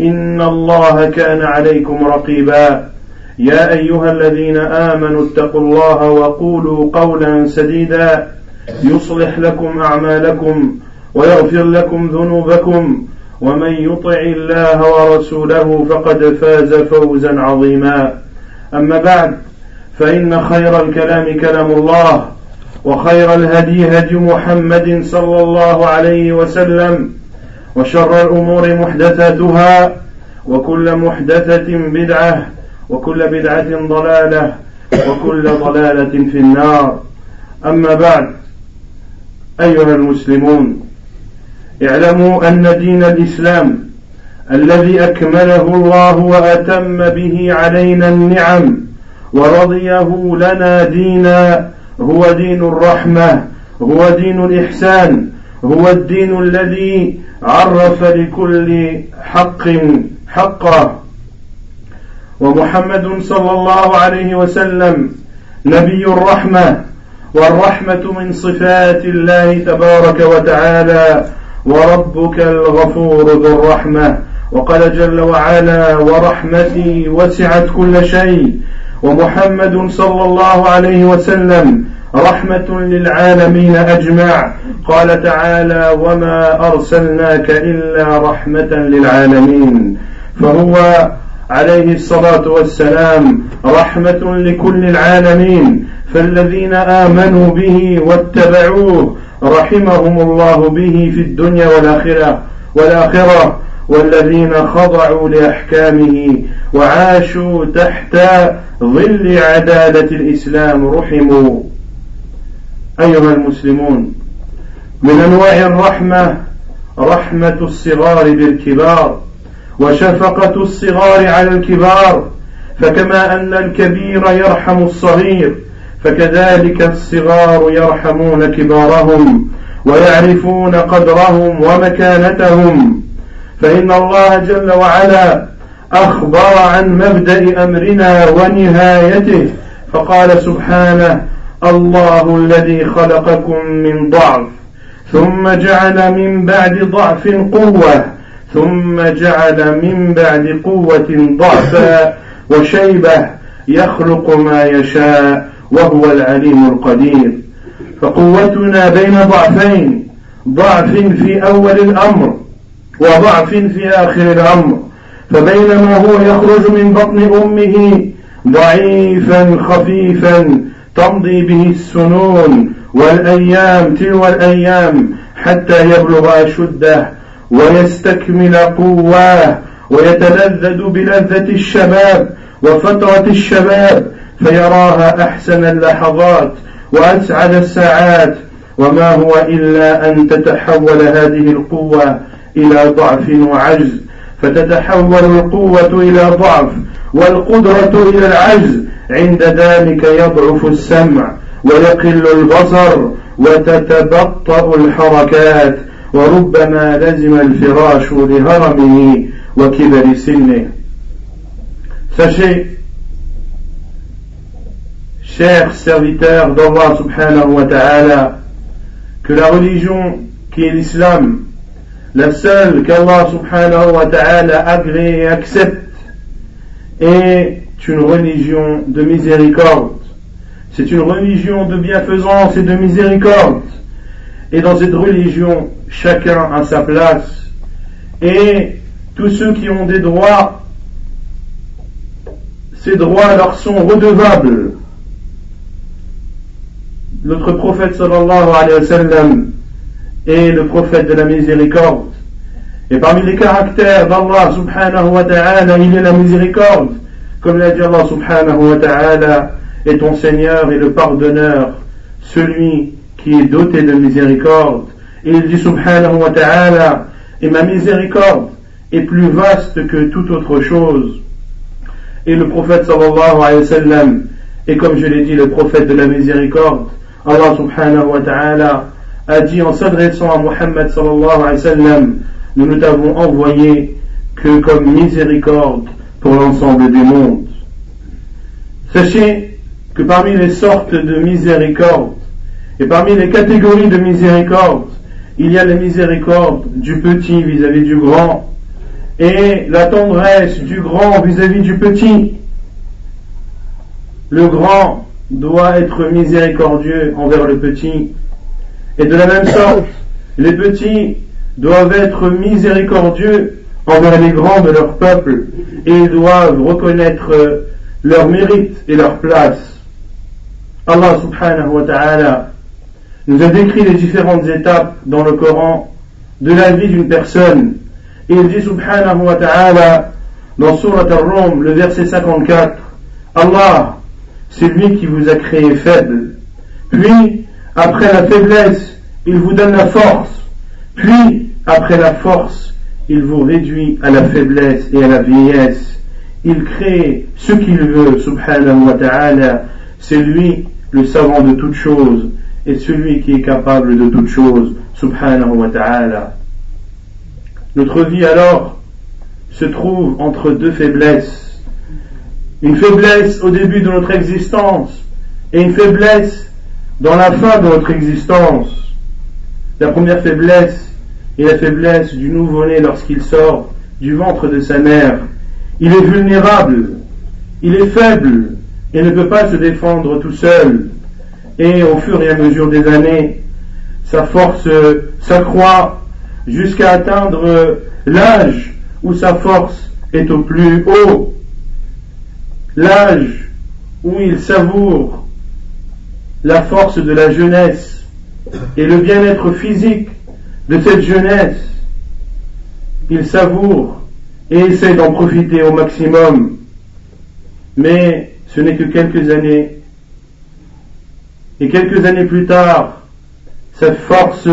إن الله كان عليكم رقيبا. يا أيها الذين آمنوا اتقوا الله وقولوا قولا سديدا. يصلح لكم أعمالكم ويغفر لكم ذنوبكم. ومن يطع الله ورسوله فقد فاز فوزا عظيما. أما بعد فإن خير الكلام كلام الله وخير الهدي هدي محمد صلى الله عليه وسلم وشر الأمور محدثاتها وكل محدثة بدعة وكل بدعة ضلالة وكل ضلالة في النار. أما بعد أيها المسلمون اعلموا أن دين الإسلام الذي أكمله الله وأتم به علينا النعم ورضيه لنا دينا هو دين الرحمة هو دين الإحسان هو الدين الذي عرف لكل حق حقه. ومحمد صلى الله عليه وسلم نبي الرحمة والرحمة من صفات الله تبارك وتعالى. وربك الغفور ذو الرحمة. وقال جل وعلا ورحمتي وسعت كل شيء ومحمد صلى الله عليه وسلم رحمة للعالمين أجمع. قال تعالى وما أرسلناك إلا رحمة للعالمين. فهو عليه الصلاة والسلام رحمة لكل العالمين. فالذين آمنوا به واتبعوه رحمهم الله به في الدنيا والآخرة والآخرة والذين خضعوا لأحكامه وعاشوا تحت ظل عدالة الإسلام رحموا. أيها المسلمون من أنواع الرحمة رحمة الصغار بالكبار وشفقة الصغار على الكبار فكما أن الكبير يرحم الصغير فكذلك الصغار يرحمون كبارهم ويعرفون قدرهم ومكانتهم. فإن الله جل وعلا أخبر عن مبدأ أمرنا ونهايته فقال سبحانه الله الذي خلقكم من ضعف ثم جعل من بعد ضعف قوة ثم جعل من بعد قوة ضعفا وشيبة يخلق ما يشاء وهو العليم القدير. فقوتنا بين ضعفين ضعف في أول الأمر وضعف في آخر الأمر. فبينما هو يخرج من بطن أمه ضعيفا خفيفا تمضي به السنون والأيام تلو الأيام حتى يبلغ أشده ويستكمل قواه ويتلذذ بلذة الشباب وفترة الشباب فيراها أحسن اللحظات وأسعد الساعات. وما هو إلا أن تتحول هذه القوة إلى ضعف وعجز فتتحول القوة إلى ضعف والقدرة إلى العجز. عند ذلك يضعف السمع ويقل البصر وتتبطأ الحركات وربما لزم الفراش لهرمه وكبر سنه Sachez, chers serviteurs d'Allah subhanahu wa ta'ala, que la religion qui est l'islam, la seule qu'Allah subhanahu wa ta'ala agrée et accepte, est une religion de miséricorde. C'est une religion de bienfaisance et de miséricorde. Et dans cette religion, chacun a sa place. Et tous ceux qui ont des droits, ces droits leur sont redevables. notre prophète sallallahu alayhi wa sallam est le prophète de la miséricorde. Et parmi les caractères d'Allah subhanahu wa ta'ala, il est la miséricorde. Comme l'a dit Allah subhanahu wa ta'ala, est ton Seigneur et le pardonneur, celui qui est doté de miséricorde. Et il dit subhanahu wa ta'ala, et ma miséricorde est plus vaste que toute autre chose. Et le prophète sallallahu alayhi wa sallam est comme je l'ai dit le prophète de la miséricorde. Allah subhanahu wa ta'ala a dit en s'adressant à Muhammad sallallahu alayhi wa sallam, nous ne t'avons envoyé que comme miséricorde l'ensemble du monde. Sachez que parmi les sortes de miséricorde et parmi les catégories de miséricorde, il y a la miséricorde du petit vis-à-vis du grand et la tendresse du grand vis-à-vis -vis du petit. Le grand doit être miséricordieux envers le petit. Et de la même sorte, les petits doivent être miséricordieux envers les grands de leur peuple ils doivent reconnaître leur mérite et leur place. Allah subhanahu wa ta'ala nous a décrit les différentes étapes dans le Coran de la vie d'une personne. Et il dit subhanahu wa ta'ala dans Surat al-Rum, le verset 54, Allah c'est lui qui vous a créé faible. Puis, après la faiblesse, il vous donne la force. Puis, après la force, il vous réduit à la faiblesse et à la vieillesse. Il crée ce qu'il veut, subhanahu wa ta'ala. C'est lui le savant de toutes choses et celui qui est capable de toutes choses, subhanahu wa ta'ala. Notre vie alors se trouve entre deux faiblesses une faiblesse au début de notre existence et une faiblesse dans la fin de notre existence. La première faiblesse est la faiblesse du nouveau-né lorsqu'il sort du ventre de sa mère. Il est vulnérable, il est faible et ne peut pas se défendre tout seul. Et au fur et à mesure des années, sa force s'accroît jusqu'à atteindre l'âge où sa force est au plus haut l'âge où il savoure la force de la jeunesse et le bien-être physique de cette jeunesse, il savoure et essaie d'en profiter au maximum. Mais ce n'est que quelques années. Et quelques années plus tard, cette force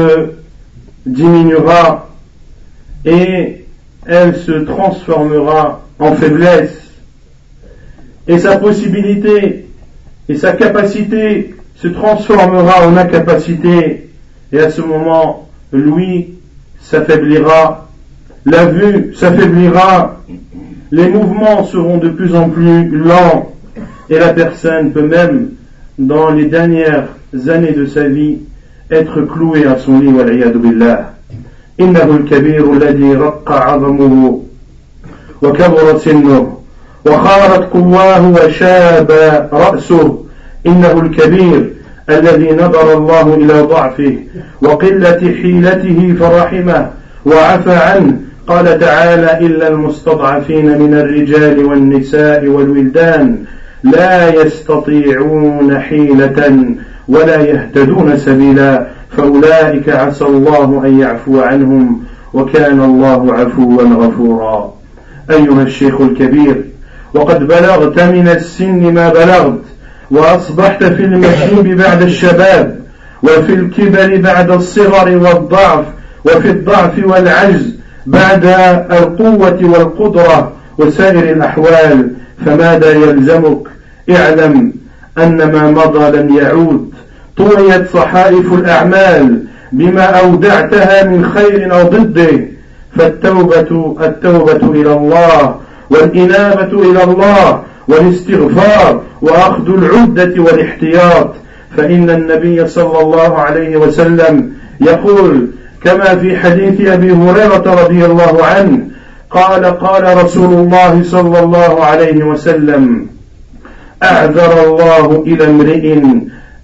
diminuera et elle se transformera en faiblesse et sa possibilité et sa capacité se transformera en incapacité et à ce moment l'ouïe s'affaiblira, la vue s'affaiblira, les mouvements seront de plus en plus lents et la personne peut même dans les dernières années de sa vie être clouée à son lit billah. وخارت قواه وشاب رأسه إنه الكبير الذي نظر الله إلى ضعفه وقلة حيلته فرحمه وعفى عنه. قال تعالى إلا المستضعفين من الرجال والنساء والولدان لا يستطيعون حيلة ولا يهتدون سبيلا فأولئك عسى الله أن يعفو عنهم وكان الله عفوا غفورا. أيها الشيخ الكبير وقد بلغت من السن ما بلغت. وأصبحت في المشيب بعد الشباب وفي الكبر بعد الصغر والضعف وفي الضعف والعجز بعد القوة والقدرة وسائر الأحوال. فماذا يلزمك؟ اعلم أن ما مضى لم يعود. طويت صحائف الأعمال بما أودعتها من خير أو ضده. فالتوبة التوبة إلى الله والإنابة إلى الله والاستغفار وأخذ العدة والاحتياط. فإن النبي صلى الله عليه وسلم يقول كما في حديث أبي هريرة رضي الله عنه قال قال رسول الله صلى الله عليه وسلم أعذر الله إلى امرئ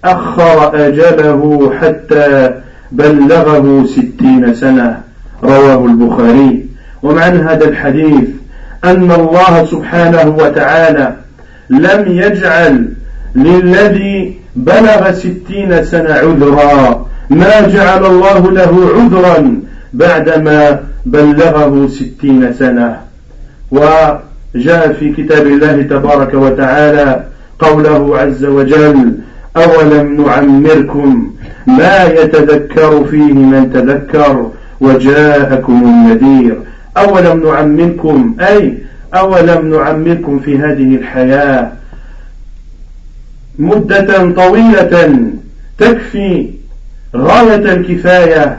أخر أجله حتى بلغه ستين سنة. رواه البخاري. ومعنى هذا الحديث أن الله سبحانه وتعالى لم يجعل للذي بلغ ستين سنة عذرا ما جعل الله له عذرا بعدما بلغه ستين سنة. وجاء في كتاب الله تبارك وتعالى قوله عز وجل أولم نعمركم ما يتذكر فيه من تذكر؟ وجاءكم النذير. أولم نعمركم أي أولم نعمركم في هذه الحياة؟ مدة طويلة تكفي غاية الكفاية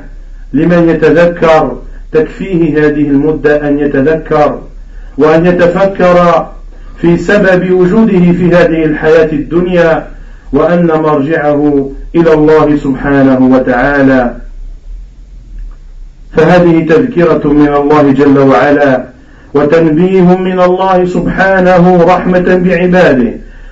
لمن يتذكر تكفيه هذه المدة أن يتذكر وأن يتفكر في سبب وجوده في هذه الحياة الدنيا وأن مرجعه إلى الله سبحانه وتعالى. فهذه تذكرة من الله جل وعلا وتنبيه من الله سبحانه رحمة بعباده.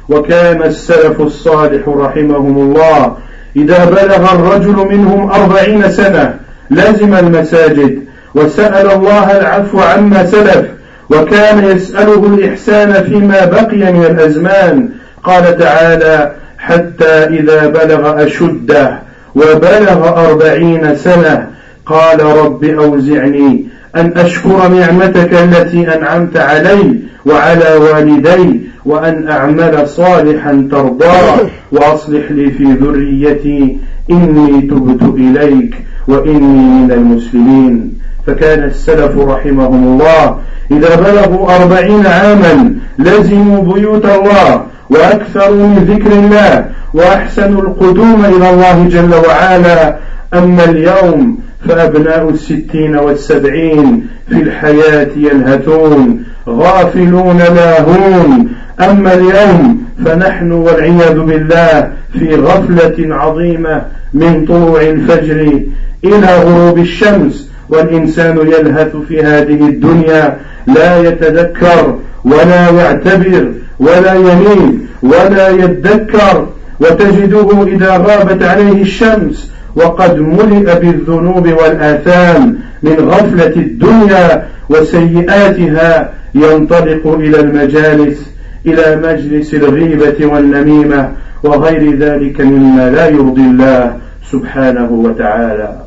وكان السلف الصالح رحمهم الله إذا بلغ الرجل منهم أربعين سنة لازم المساجد وسأل الله العفو عما سلف وكان يسأله الإحسان فيما بقي من الأزمان. قال تعالى حتى إذا بلغ أشده وبلغ أربعين سنة قال رب أوزعني أن أشكر نعمتك التي أنعمت علي وعلى والدي وأن أعمل صالحا ترضاه وأصلح لي في ذريتي إني تبت إليك وإني من المسلمين. فكان السلف رحمهم الله إذا بلغوا أربعين عاما لزموا بيوت الله وأكثروا من ذكر الله وأحسنوا القدوم إلى الله جل وعلا. أما اليوم فأبناء الستين والسبعين في الحياة يلهثون غافلون لاهون أما اليوم فنحن والعياذ بالله في غفلة عظيمة من طلوع الفجر إلى غروب الشمس والإنسان يلهث في هذه الدنيا لا يتذكر ولا يعتبر ولا يميل ولا يذكر. وتجده إذا غابت عليه الشمس وقد ملئ بالذنوب والآثام من غفلة الدنيا وسيئاتها ينطلق إلى المجالس إلى مجلس الغيبة والنميمة وغير ذلك مما لا يرضي الله سبحانه وتعالى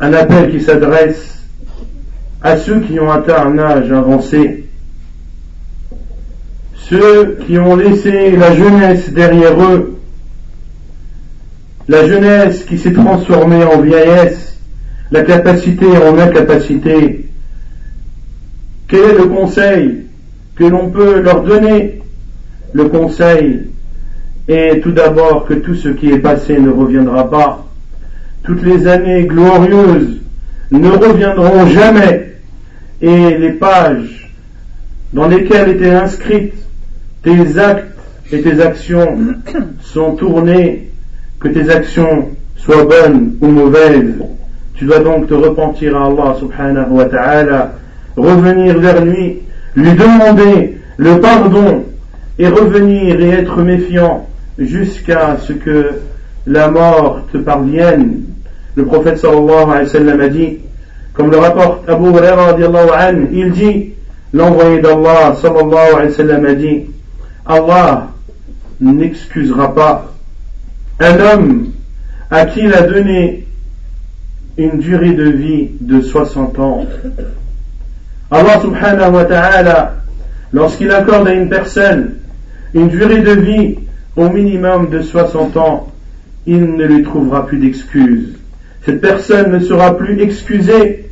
Un appel qui s'adresse à ceux qui ont atteint un âge avancé, ceux qui ont laissé la jeunesse derrière eux, la jeunesse qui s'est transformée en vieillesse, la capacité en incapacité. Quel est le conseil que l'on peut leur donner? Le conseil est tout d'abord que tout ce qui est passé ne reviendra pas. Toutes les années glorieuses ne reviendront jamais. Et les pages dans lesquelles étaient inscrites tes actes et tes actions sont tournées que tes actions soient bonnes ou mauvaises. Tu dois donc te repentir à Allah subhanahu wa ta'ala, revenir vers lui, lui demander le pardon et revenir et être méfiant jusqu'à ce que la mort te parvienne. Le prophète sallallahu alayhi wa sallam a dit, comme le rapporte Abu Huraira il dit, l'envoyé d'Allah sallallahu alayhi wa sallam a dit, Allah n'excusera pas un homme à qui il a donné une durée de vie de 60 ans. Allah subhanahu wa ta'ala, lorsqu'il accorde à une personne une durée de vie au minimum de 60 ans, il ne lui trouvera plus d'excuses. Cette personne ne sera plus excusée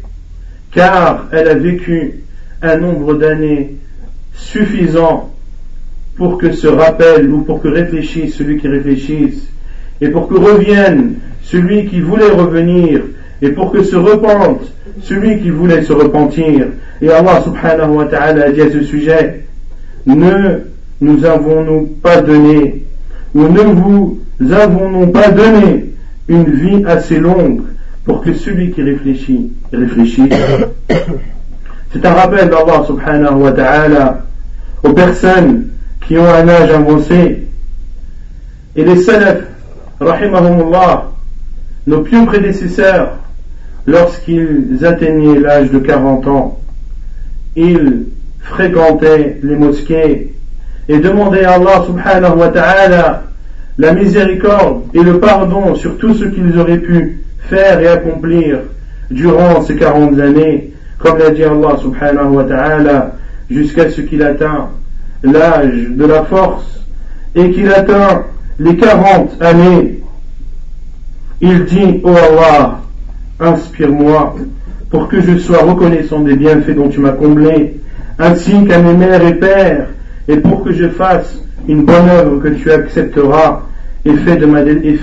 car elle a vécu un nombre d'années suffisant pour que se rappelle ou pour que réfléchisse celui qui réfléchisse et pour que revienne celui qui voulait revenir, et pour que se repente celui qui voulait se repentir. Et Allah subhanahu wa ta'ala a dit à ce sujet, ne nous avons-nous pas donné, ou ne vous avons-nous pas donné une vie assez longue pour que celui qui réfléchit, réfléchisse. C'est un rappel d'Allah subhanahu wa ta'ala aux personnes qui ont un âge avancé. Et les salafs rahimahumullah, nos pieux prédécesseurs, lorsqu'ils atteignaient l'âge de 40 ans, ils fréquentaient les mosquées et demander à Allah subhanahu wa ta'ala la miséricorde et le pardon sur tout ce qu'ils auraient pu faire et accomplir durant ces 40 années, comme l'a dit Allah subhanahu wa ta'ala, jusqu'à ce qu'il atteint l'âge de la force et qu'il atteint les 40 années. Il dit, oh Allah, inspire-moi pour que je sois reconnaissant des bienfaits dont tu m'as comblé, ainsi qu'à mes mères et pères, et pour que je fasse une bonne œuvre que tu accepteras, et fais, de ma et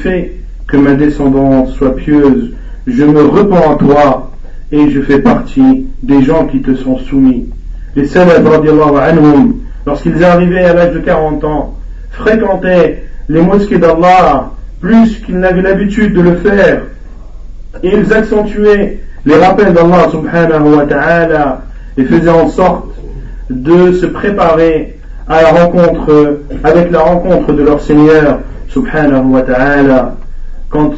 que ma descendance soit pieuse. Je me repens en toi, et je fais partie des gens qui te sont soumis. Les anhum, lorsqu'ils arrivaient à l'âge de 40 ans, fréquentaient les mosquées d'Allah plus qu'ils n'avaient l'habitude de le faire, ils accentuaient les rappels d'Allah subhanahu wa ta'ala et faisaient en sorte de se préparer à la rencontre, avec la rencontre de leur Seigneur subhanahu wa ta'ala. Quand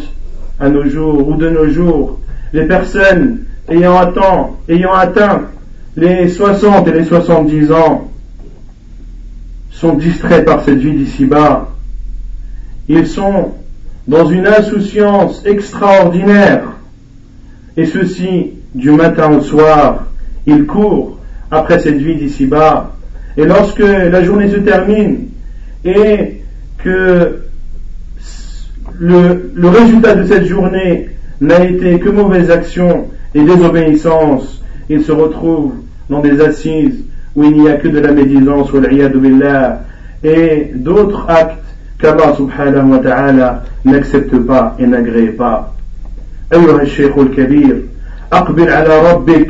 à nos jours ou de nos jours, les personnes ayant atteint, ayant atteint les 60 et les 70 ans sont distraits par cette vie d'ici-bas. Ils sont dans une insouciance extraordinaire et ceci du matin au soir. Ils courent après cette vie d'ici-bas. Et lorsque la journée se termine et que le, résultat de cette journée n'a été que mauvaise action et désobéissance, ils se retrouvent dans des assises où il n'y a que de la médisance et d'autres actes qu'Allah subhanahu wa ta'ala n'accepte pas et n'agrée pas. أيها الشيخ الكبير أقبل على ربك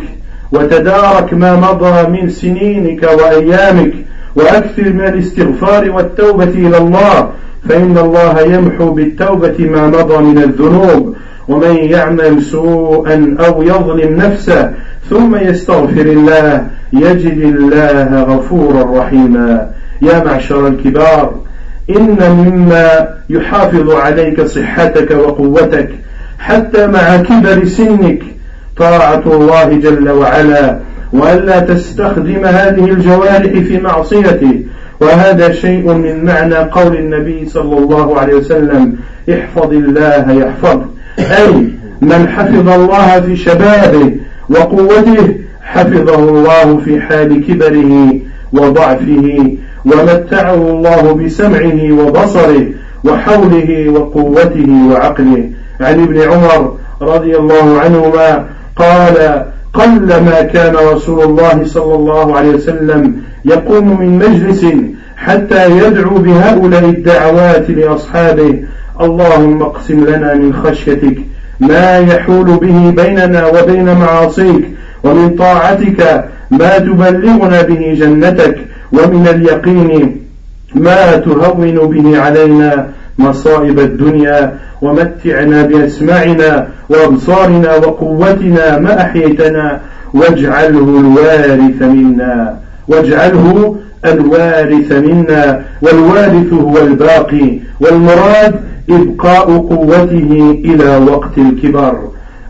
وتدارك ما مضى من سنينك وأيامك وأكثر من الاستغفار والتوبة إلى الله فإن الله يمحو بالتوبة ما مضى من الذنوب ومن يعمل سوءا أو يظلم نفسه ثم يستغفر الله يجد الله غفورا رحيما يا معشر الكبار إن مما يحافظ عليك صحتك وقوتك حتى مع كبر سنك طاعة الله جل وعلا وألا تستخدم هذه الجوارح في معصيته. وهذا شيء من معنى قول النبي صلى الله عليه وسلم احفظ الله يحفظ أي من حفظ الله في شبابه وقوته حفظه الله في حال كبره وضعفه. ومتعه الله بسمعه وبصره وحوله وقوته وعقله. عن ابن عمر رضي الله عنهما قال قل ما كان رسول الله صلى الله عليه وسلم يقوم من مجلس حتى يدعو بهؤلاء الدعوات لأصحابه. اللهم اقسم لنا من خشيتك ما يحول به بيننا وبين معاصيك ومن طاعتك ما تبلغنا به جنتك ومن اليقين ما تهون به علينا مصائب الدنيا ومتعنا بأسماعنا وأبصارنا وقوتنا ما أحييتنا واجعله الوارث منا واجعله الوارث منا والوارث هو الباقي والمراد إبقاء قوته إلى وقت الكبر.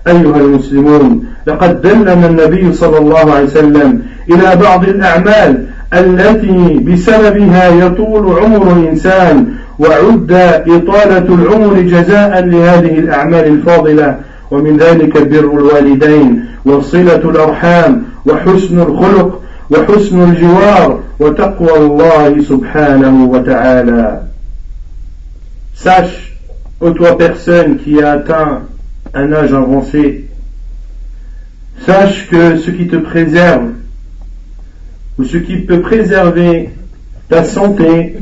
أيها المسلمون لقد دلنا النبي صلى الله عليه وسلم إلى بعض الأعمال التي بسببها يطول عمر الإنسان وعد إطالة العمر جزاء لهذه الأعمال الفاضلة. ومن ذلك بر الوالدين وصلة الأرحام وحسن الخلق وحسن الجوار وتقوى الله سبحانه وتعالى. Sache, ô toi personne qui a atteint un âge avancé, sache que ce qui te préserve ou ce qui peut préserver ta santé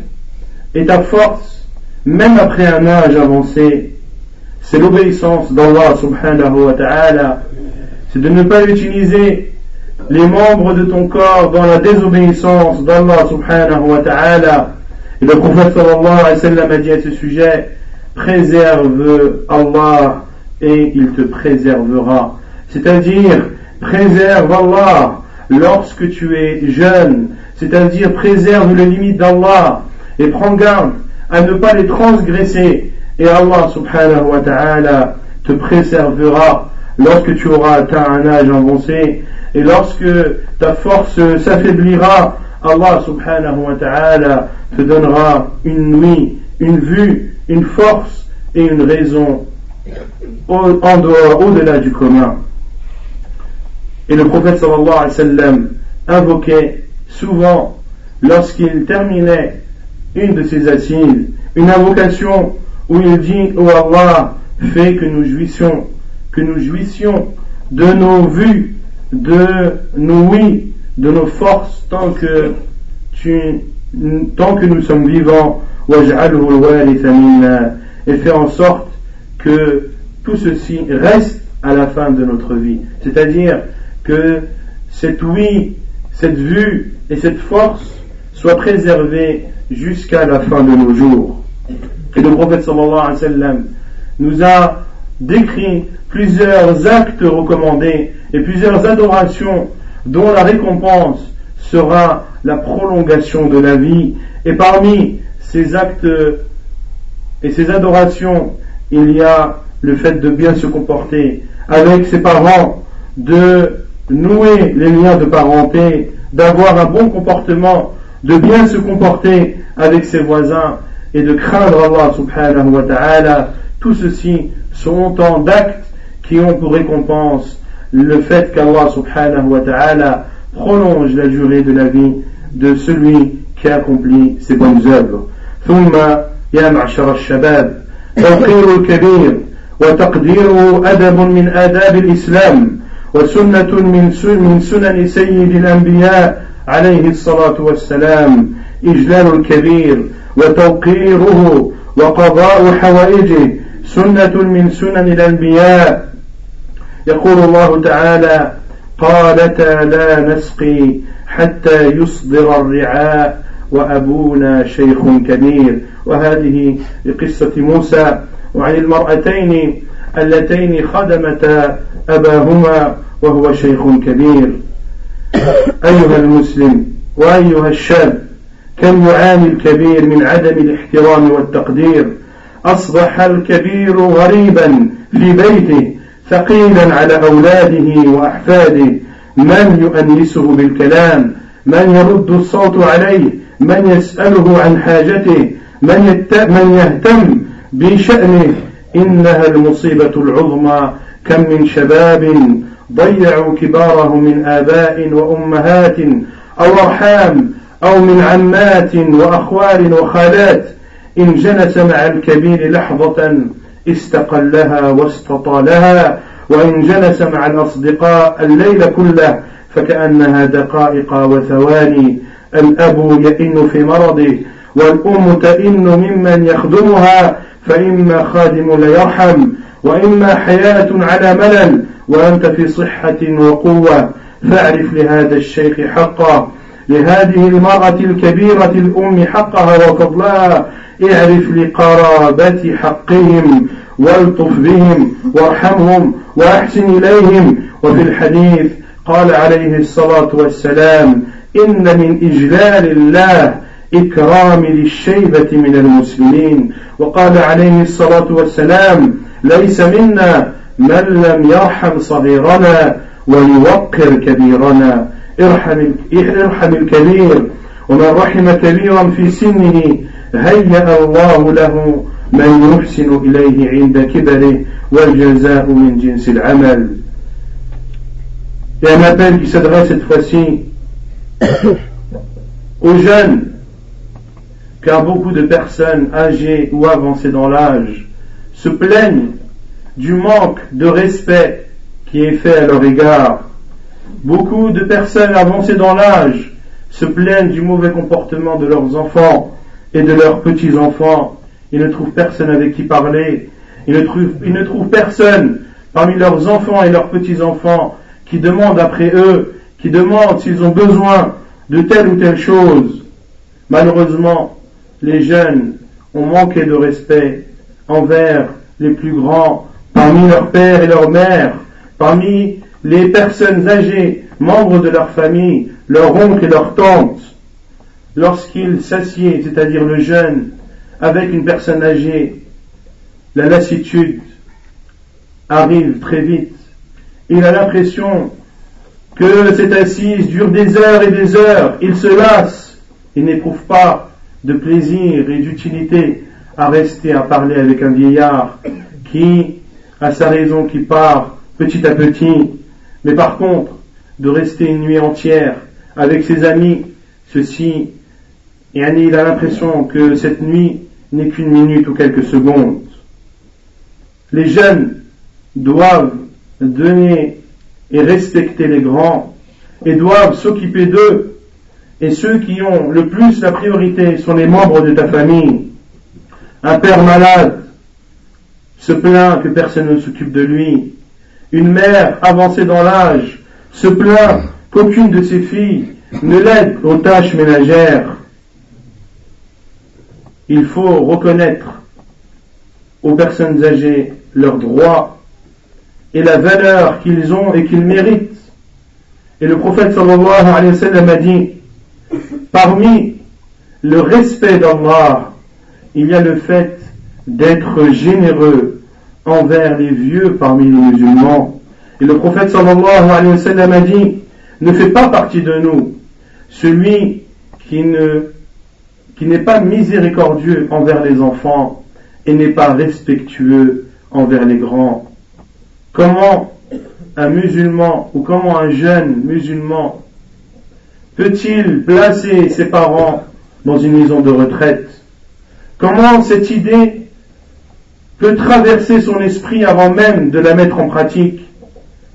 et ta force, même après un âge avancé, c'est l'obéissance d'Allah subhanahu wa ta'ala. C'est de ne pas utiliser les membres de ton corps dans la désobéissance d'Allah subhanahu wa ta'ala. Et le prophète sallallahu alayhi wa sallam a dit à ce sujet, préserve Allah et il te préservera. C'est-à-dire, préserve Allah lorsque tu es jeune, c'est-à-dire préserve les limites d'Allah et prends garde à ne pas les transgresser et Allah subhanahu wa ta'ala te préservera lorsque tu auras atteint un âge avancé et lorsque ta force s'affaiblira Allah subhanahu wa ta'ala te donnera une nuit, une vue, une force et une raison au-delà du commun. Et le prophète sallallahu alayhi wa sallam invoquait souvent, lorsqu'il terminait une de ses assises, une invocation où il dit, oh Allah, fais que nous jouissions, que nous jouissions de nos vues, de nos oui, de nos forces, tant que tant que nous sommes vivants, et fais en sorte que tout ceci reste à la fin de notre vie. C'est-à-dire que cette oui, cette vue et cette force soient préservées jusqu'à la fin de nos jours. Et le prophète sallallahu alayhi wa sallam nous a décrit plusieurs actes recommandés et plusieurs adorations dont la récompense sera la prolongation de la vie. Et parmi ces actes et ces adorations, il y a le fait de bien se comporter avec ses parents, de nouer les liens de parenté, d'avoir un bon comportement, de bien se comporter avec ses voisins et de craindre Allah subhanahu wa ta'ala. Tout ceci sont autant d'actes qui ont pour récompense le fait qu'Allah subhanahu wa ta'ala prolonge la durée de la vie de celui qui accomplit ses bonnes œuvres. ثم يا معشر الشباب توقير الكبير وتقديره أدب من آداب الإسلام وسنة من من سنن سيد الأنبياء عليه الصلاة والسلام إجلال الكبير وتوقيره وقضاء حوائجه سنة من سنن الأنبياء. يقول الله تعالى قالتا لا نسقي حتى يصدر الرعاء وأبونا شيخ كبير. وهذه لقصة موسى. وعن المرأتين اللتين خدمتا أباهما وهو شيخ كبير. أيها المسلم وأيها الشاب كم يعاني الكبير من عدم الاحترام والتقدير؟ أصبح الكبير غريبا في بيته ثقيلا على أولاده وأحفاده. من يؤنسه بالكلام؟ من يرد الصوت عليه؟ من يسأله عن حاجته؟ من, من يهتم بشأنه؟ إنها المصيبة العظمى. كم من شباب ضيعوا كباره من آباء وأمهات أو أرحام أو من عمات وأخوال وخالات. إن جلس مع الكبير لحظة استقلها واستطالها وإن جلس مع الأصدقاء الليل كله فكأنها دقائق وثواني. الأب يئن في مرضه والأم تئن ممن يخدمها. فإما خادم ليرحم وإما حياة على ملل وأنت في صحة وقوة. فاعرف لهذا الشيخ حقه لهذه المرأة الكبيرة الأم حقها وفضلها اعرف لقرابة حقهم والطف بهم وارحمهم وأحسن إليهم. وفي الحديث قال عليه الصلاة والسلام إن من إجلال الله إكرام للشيبة من المسلمين. وقال عليه الصلاة والسلام ليس منا من لم يرحم صغيرنا ويوقر كبيرنا. ارحم, ارحم الكبير. ومن رحم كبيرا في سنه هيأ الله له من يحسن إليه عند كبره والجزاء من جنس العمل. Et un appel qui s'adresse cette fois-ci aux jeunes, car beaucoup de personnes âgées ou avancées dans l'âge se plaignent du manque de respect qui est fait à leur égard. Beaucoup de personnes avancées dans l'âge se plaignent du mauvais comportement de leurs enfants et de leurs petits-enfants. Ils ne trouvent personne avec qui parler. Ils ne trouvent, ils ne trouvent personne parmi leurs enfants et leurs petits-enfants qui demandent après eux, qui demandent s'ils ont besoin de telle ou telle chose. Malheureusement, les jeunes ont manqué de respect envers les plus grands, parmi leurs pères et leurs mères, parmi les personnes âgées, membres de leur famille, leurs oncles et leurs tantes, lorsqu'ils s'assied, c'est-à-dire le jeune, avec une personne âgée, la lassitude arrive très vite. Il a l'impression que cette assise dure des heures et des heures, il se lasse, il n'éprouve pas de plaisir et d'utilité à rester à parler avec un vieillard qui a sa raison qui part petit à petit, mais par contre, de rester une nuit entière avec ses amis, ceci, et il a l'impression que cette nuit n'est qu'une minute ou quelques secondes. Les jeunes doivent donner et respecter les grands et doivent s'occuper d'eux. Et ceux qui ont le plus la priorité sont les membres de ta famille. Un père malade se plaint que personne ne s'occupe de lui. Une mère avancée dans l'âge se plaint qu'aucune de ses filles ne l'aide aux tâches ménagères. Il faut reconnaître aux personnes âgées leurs droits et la valeur qu'ils ont et qu'ils méritent. Et le prophète sallallahu alayhi wa sallam a dit, parmi le respect d'Allah, il y a le fait d'être généreux envers les vieux parmi les musulmans. Et le prophète sallallahu alayhi wa sallam a dit, ne fait pas partie de nous celui qui ne qui n'est pas miséricordieux envers les enfants et n'est pas respectueux envers les grands. Comment un musulman ou comment un jeune musulman peut-il placer ses parents dans une maison de retraite? Comment cette idée peut traverser son esprit avant même de la mettre en pratique?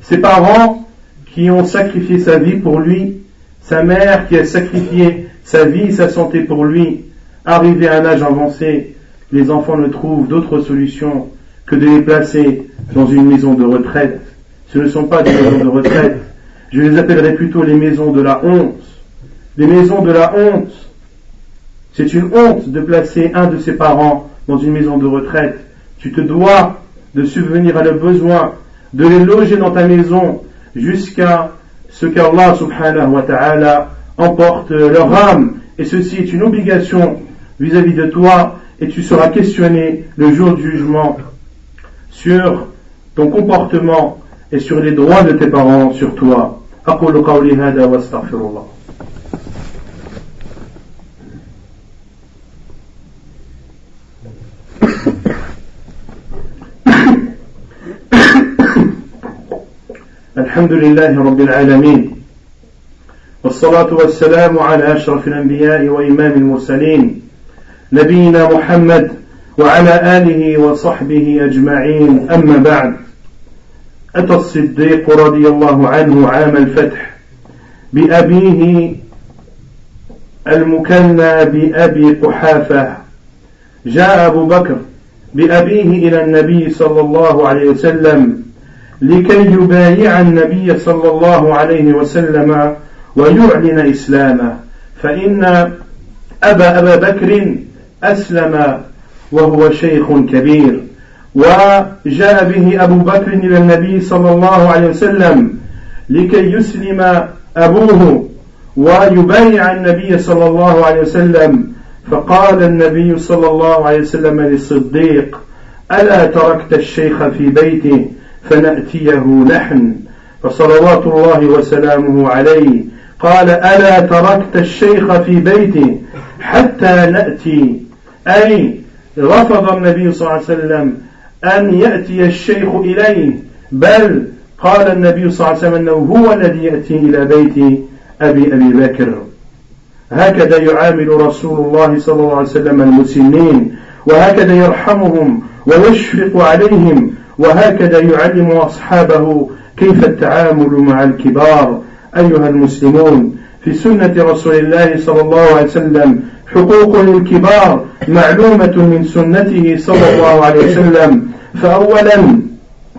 Ses parents qui ont sacrifié sa vie pour lui, sa mère qui a sacrifié sa vie sa santé pour lui, arrivé à un âge avancé, les enfants ne trouvent d'autre solution que de les placer dans une maison de retraite. Ce ne sont pas des maisons de retraite. Je les appellerai plutôt les maisons de la honte. Les maisons de la honte. C'est une honte de placer un de ses parents dans une maison de retraite. Tu te dois de subvenir à leurs besoins, de les loger dans ta maison jusqu'à ce qu'Allah subhanahu wa ta'ala emporte leur âme. Et ceci est une obligation vis-à-vis -vis de toi et tu seras questionné le jour du jugement sur ton comportement et sur les droits de tes parents sur toi. أقول قولي هذا واستغفر الله الحمد لله رب العالمين والصلاة والسلام على أشرف الأنبياء وإمام المرسلين نبينا محمد وعلى آله وصحبه أجمعين أما بعد أتى الصديق رضي الله عنه عام الفتح بأبيه المكنى بأبي قحافة. جاء أبو بكر بأبيه إلى النبي صلى الله عليه وسلم لكي يبايع النبي صلى الله عليه وسلم ويعلن إسلامه. فإن أبا أبا بكر أسلم وهو شيخ كبير. وجاء به أبو بكر إلى النبي صلى الله عليه وسلم لكي يسلم أبوه ويبايع النبي صلى الله عليه وسلم. فقال النبي صلى الله عليه وسلم للصديق ألا تركت الشيخ في بيته فنأتيه نحن؟ فصلوات الله وسلامه عليه. قال ألا تركت الشيخ في بيته حتى نأتي؟ أي رفض النبي صلى الله عليه وسلم أن يأتي الشيخ إليه. بل قال النبي صلى الله عليه وسلم أنه هو الذي يأتي إلى بيت أبي أبي بكر. هكذا يعامل رسول الله صلى الله عليه وسلم المسلمين وهكذا يرحمهم ويشفق عليهم وهكذا يعلم أصحابه كيف التعامل مع الكبار. أيها المسلمون في سنة رسول الله صلى الله عليه وسلم حقوق للكبار معلومة من سنته صلى الله عليه وسلم. فأولا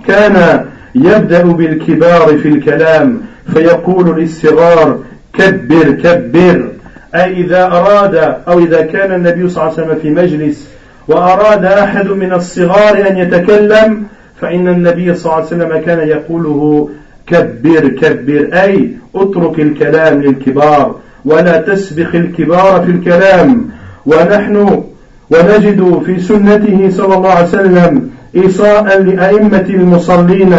كان يبدأ بالكبار في الكلام فيقول للصغار كبر كبر. أي إذا أراد أو إذا كان النبي صلى الله عليه وسلم في مجلس وأراد أحد من الصغار أن يتكلم فإن النبي صلى الله عليه وسلم كان يقوله كبر كبر. أي اترك الكلام للكبار. ولا تسبق الكبار في الكلام. ونحن ونجد في سنته صلى الله عليه وسلم إيصاء لأئمة المصلين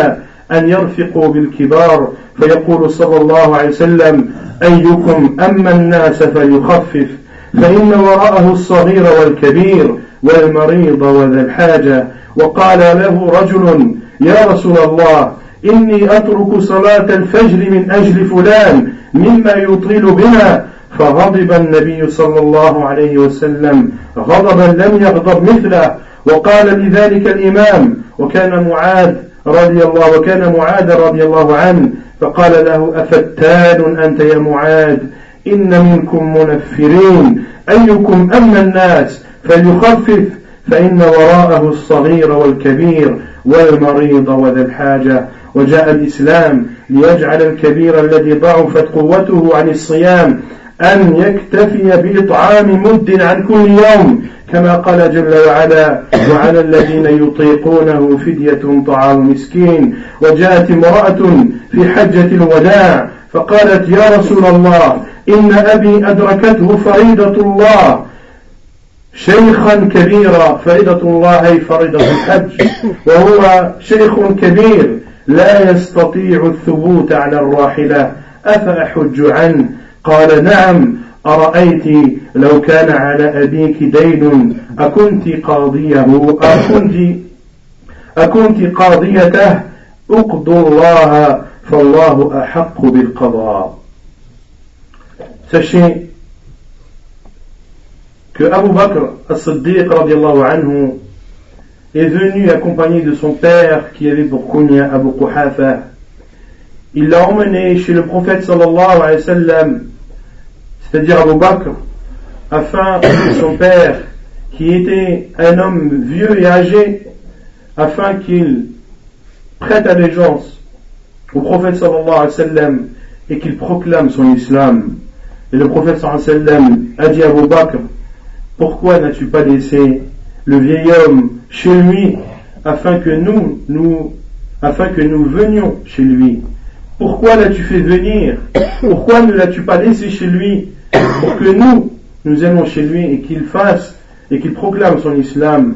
أن يرفقوا بالكبار. فيقول صلى الله عليه وسلم أيكم أما الناس فليخفف فإن وراءه الصغير والكبير والمريض وذا الحاجة. وقال له رجل يا رسول الله إني أترك صلاة الفجر من أجل فلان مما يطيل بنا فغضب النبي صلى الله عليه وسلم. غضبا لم يغضب مثله. وقال لذلك الإمام وكان معاذ رضي الله وكان معاذ رضي الله عنه فقال له أفتان أنت يا معاذ؟ إن منكم منفرين. أيكم أما الناس فليخفف فإن وراءه الصغير والكبير. والمريض وذا الحاجة. وجاء الإسلام ليجعل الكبير الذي ضعفت قوته عن الصيام أن يكتفي بإطعام مد عن كل يوم كما قال جل وعلا وعلى الذين يطيقونه فدية طعام مسكين وجاءت امرأة في حجة الوداع فقالت يا رسول الله إن أبي أدركته فريضة الله شيخا كبيرا فريضة الله فريضة الحج. وهو شيخ كبير لا يستطيع الثبوت على الراحلة. أفأحج عنه؟ قال نعم. أرأيت لو كان على أبيك دين أكنت قاضيه أكنت أكنت قاضيته. اقضوا الله فالله أحق بالقضاء. Sachez que Abu Bakr as-Siddiq anhu est venu accompagné de son père qui avait pour kunya Abu Quhafa. Il l'a emmené chez le prophète sallallahu alayhi wa sallam, c'est-à-dire Abu Bakr, afin que son père, qui était un homme vieux et âgé, afin qu'il prête allégeance au prophète sallallahu alayhi wa sallam et qu'il proclame son islam. Et le prophète sallallahu alayhi wa sallam a dit à Abu Bakr, pourquoi n'as-tu pas laissé le vieil homme chez lui afin que nous, nous, afin que nous venions chez lui? Pourquoi l'as-tu fait venir? Pourquoi ne l'as-tu pas laissé chez lui pour que nous, nous allons chez lui et qu'il fasse et qu'il proclame son islam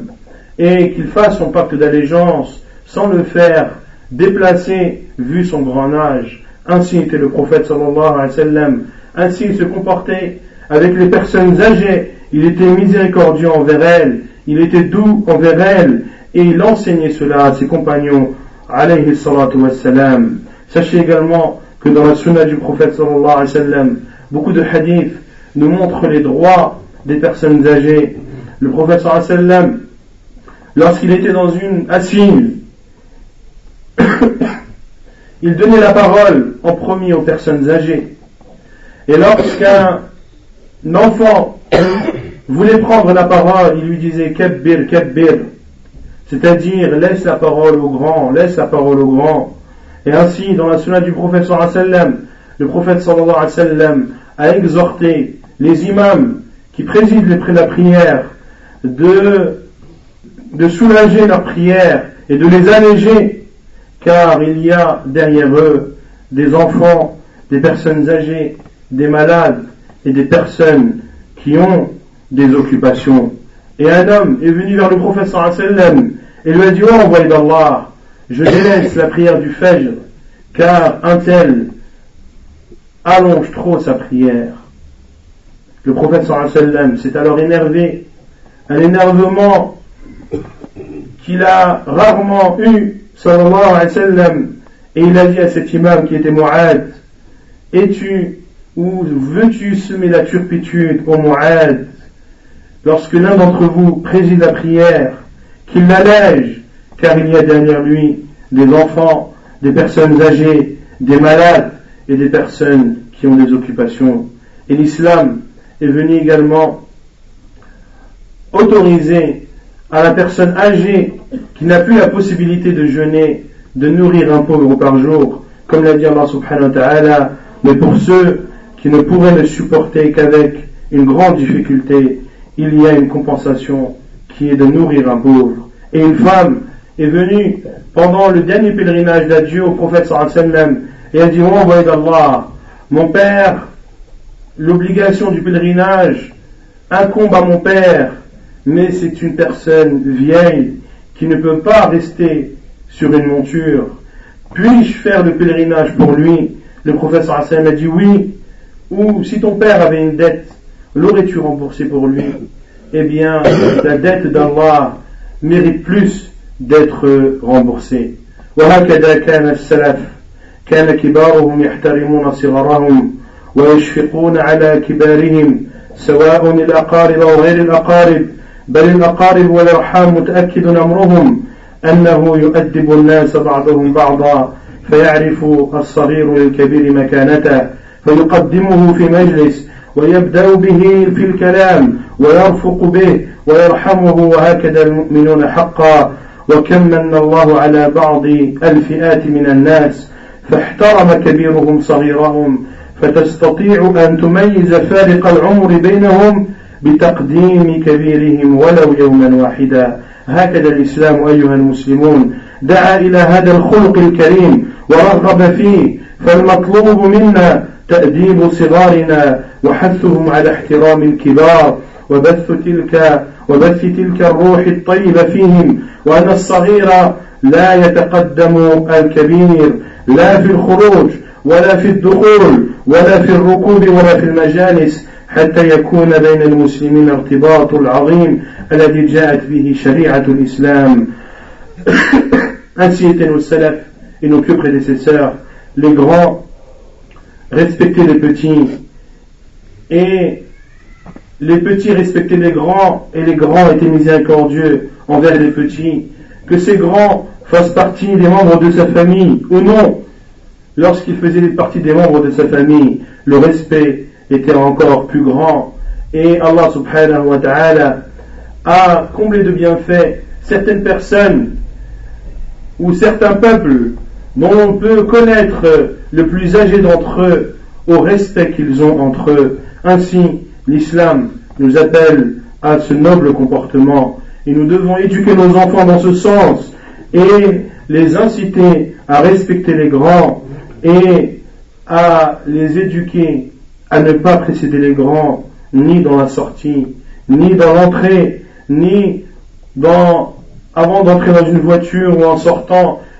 et qu'il fasse son pacte d'allégeance sans le faire déplacer vu son grand âge? Ainsi était le prophète sallallahu alayhi wa sallam. Ainsi il se comportait avec les personnes âgées. Il était miséricordieux envers elles il était doux envers elle et il enseignait cela à ses compagnons alayhi salatu wassalam. Sachez également que dans la sunna du prophète sallallahu alayhi wa beaucoup de hadiths nous montrent les droits des personnes âgées. Le prophète sallallahu alayhi wa lorsqu'il était dans une assise, il donnait la parole en premier aux personnes âgées. Et lorsqu'un enfant voulait prendre la parole, il lui disait Kabbir, Kabbir, c'est-à-dire laisse la parole au grand, laisse la parole au grand. Et ainsi, dans la sunna du prophète sallam, le prophète sallallahu sallam a exhorté les imams qui président la prière de, de soulager leur prière et de les alléger, car il y a derrière eux des enfants, des personnes âgées, des malades et des personnes qui ont des occupations. Et un homme est venu vers le prophète sallam et lui a dit, oh envoyé d'Allah, je délaisse la prière du Fajr, car un tel allonge trop sa prière. Le prophète sallam s'est alors énervé, un énervement qu'il a rarement eu, sallallahu alayhi wa sallam, et il a dit à cet imam qui était Mu'ad, es-tu ou veux-tu semer la turpitude au Mu'ad lorsque l'un d'entre vous préside la prière, qu'il l'allège, car il y a derrière lui des enfants, des personnes âgées, des malades et des personnes qui ont des occupations. Et l'islam est venu également autoriser à la personne âgée qui n'a plus la possibilité de jeûner, de nourrir un pauvre par jour, comme l'a dit Allah subhanahu wa ta'ala, mais pour ceux qui ne pourraient le supporter qu'avec une grande difficulté, il y a une compensation qui est de nourrir un pauvre. Et une femme est venue pendant le dernier pèlerinage d'adieu au prophète sallam et elle dit, oh envoyé d'Allah, mon père, l'obligation du pèlerinage incombe à mon père, mais c'est une personne vieille qui ne peut pas rester sur une monture. puis-je faire le pèlerinage pour lui? Le professeur Hassan a dit oui. Ou si ton père avait une dette, l'aurais-tu remboursé pour lui Eh bien, la dette d'Allah mérite plus d'être remboursée. وهكذا كان السلف كان كبارهم يحترمون صغارهم ويشفقون على كبارهم سواء الأقارب أو غير الأقارب بل الأقارب والأرحام متأكد أمرهم أنه يؤدب الناس بعضهم بعضا فيعرف الصغير للكبير مكانته فيقدمه في مجلس ويبدأ به في الكلام ويرفق به ويرحمه وهكذا المؤمنون حقا وكم من الله على بعض الفئات من الناس فاحترم كبيرهم صغيرهم فتستطيع أن تميز فارق العمر بينهم بتقديم كبيرهم ولو يوما واحدا. هكذا الإسلام أيها المسلمون. دعا إلى هذا الخلق الكريم ورغب فيه فالمطلوب منا تأديب صغارنا وحثهم على احترام الكبار وبث تلك وبث تلك الروح الطيبة فيهم. وأن الصغير لا يتقدم الكبير لا في الخروج ولا في الدخول ولا في الركوب ولا في المجالس حتى يكون بين المسلمين ارتباط العظيم الذي جاءت به شريعة الإسلام. Ainsi étaient nos salafs et les grands respectaient les petits et les petits respectaient les grands et les grands étaient miséricordieux envers les petits. Que ces grands fassent partie des membres de sa famille ou non, lorsqu'ils faisaient partie des membres de sa famille, le respect était encore plus grand. Et Allah subhanahu wa ta'ala a comblé de bienfaits certaines personnes ou certains peuples dont on peut connaître le plus âgé d'entre eux au respect qu'ils ont entre eux. Ainsi, l'islam nous appelle à ce noble comportement et nous devons éduquer nos enfants dans ce sens et les inciter à respecter les grands et à les éduquer à ne pas précéder les grands ni dans la sortie, ni dans l'entrée, ni dans, avant d'entrer dans une voiture ou en sortant,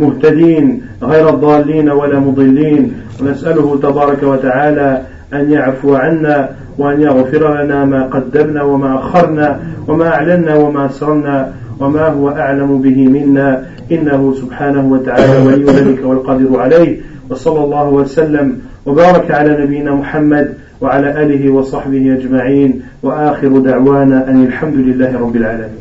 مهتدين غير الضالين ولا مضلين. ونسأله تبارك وتعالى أن يعفو عنا وأن يغفر لنا ما قدمنا وما أخرنا وما أعلنا وما أسررنا وما هو أعلم به منا. إنه سبحانه وتعالى ولي ذلك والقادر عليه. وصلى الله وسلم وبارك على نبينا محمد وعلى آله وصحبه أجمعين. وآخر دعوانا أن الحمد لله رب العالمين.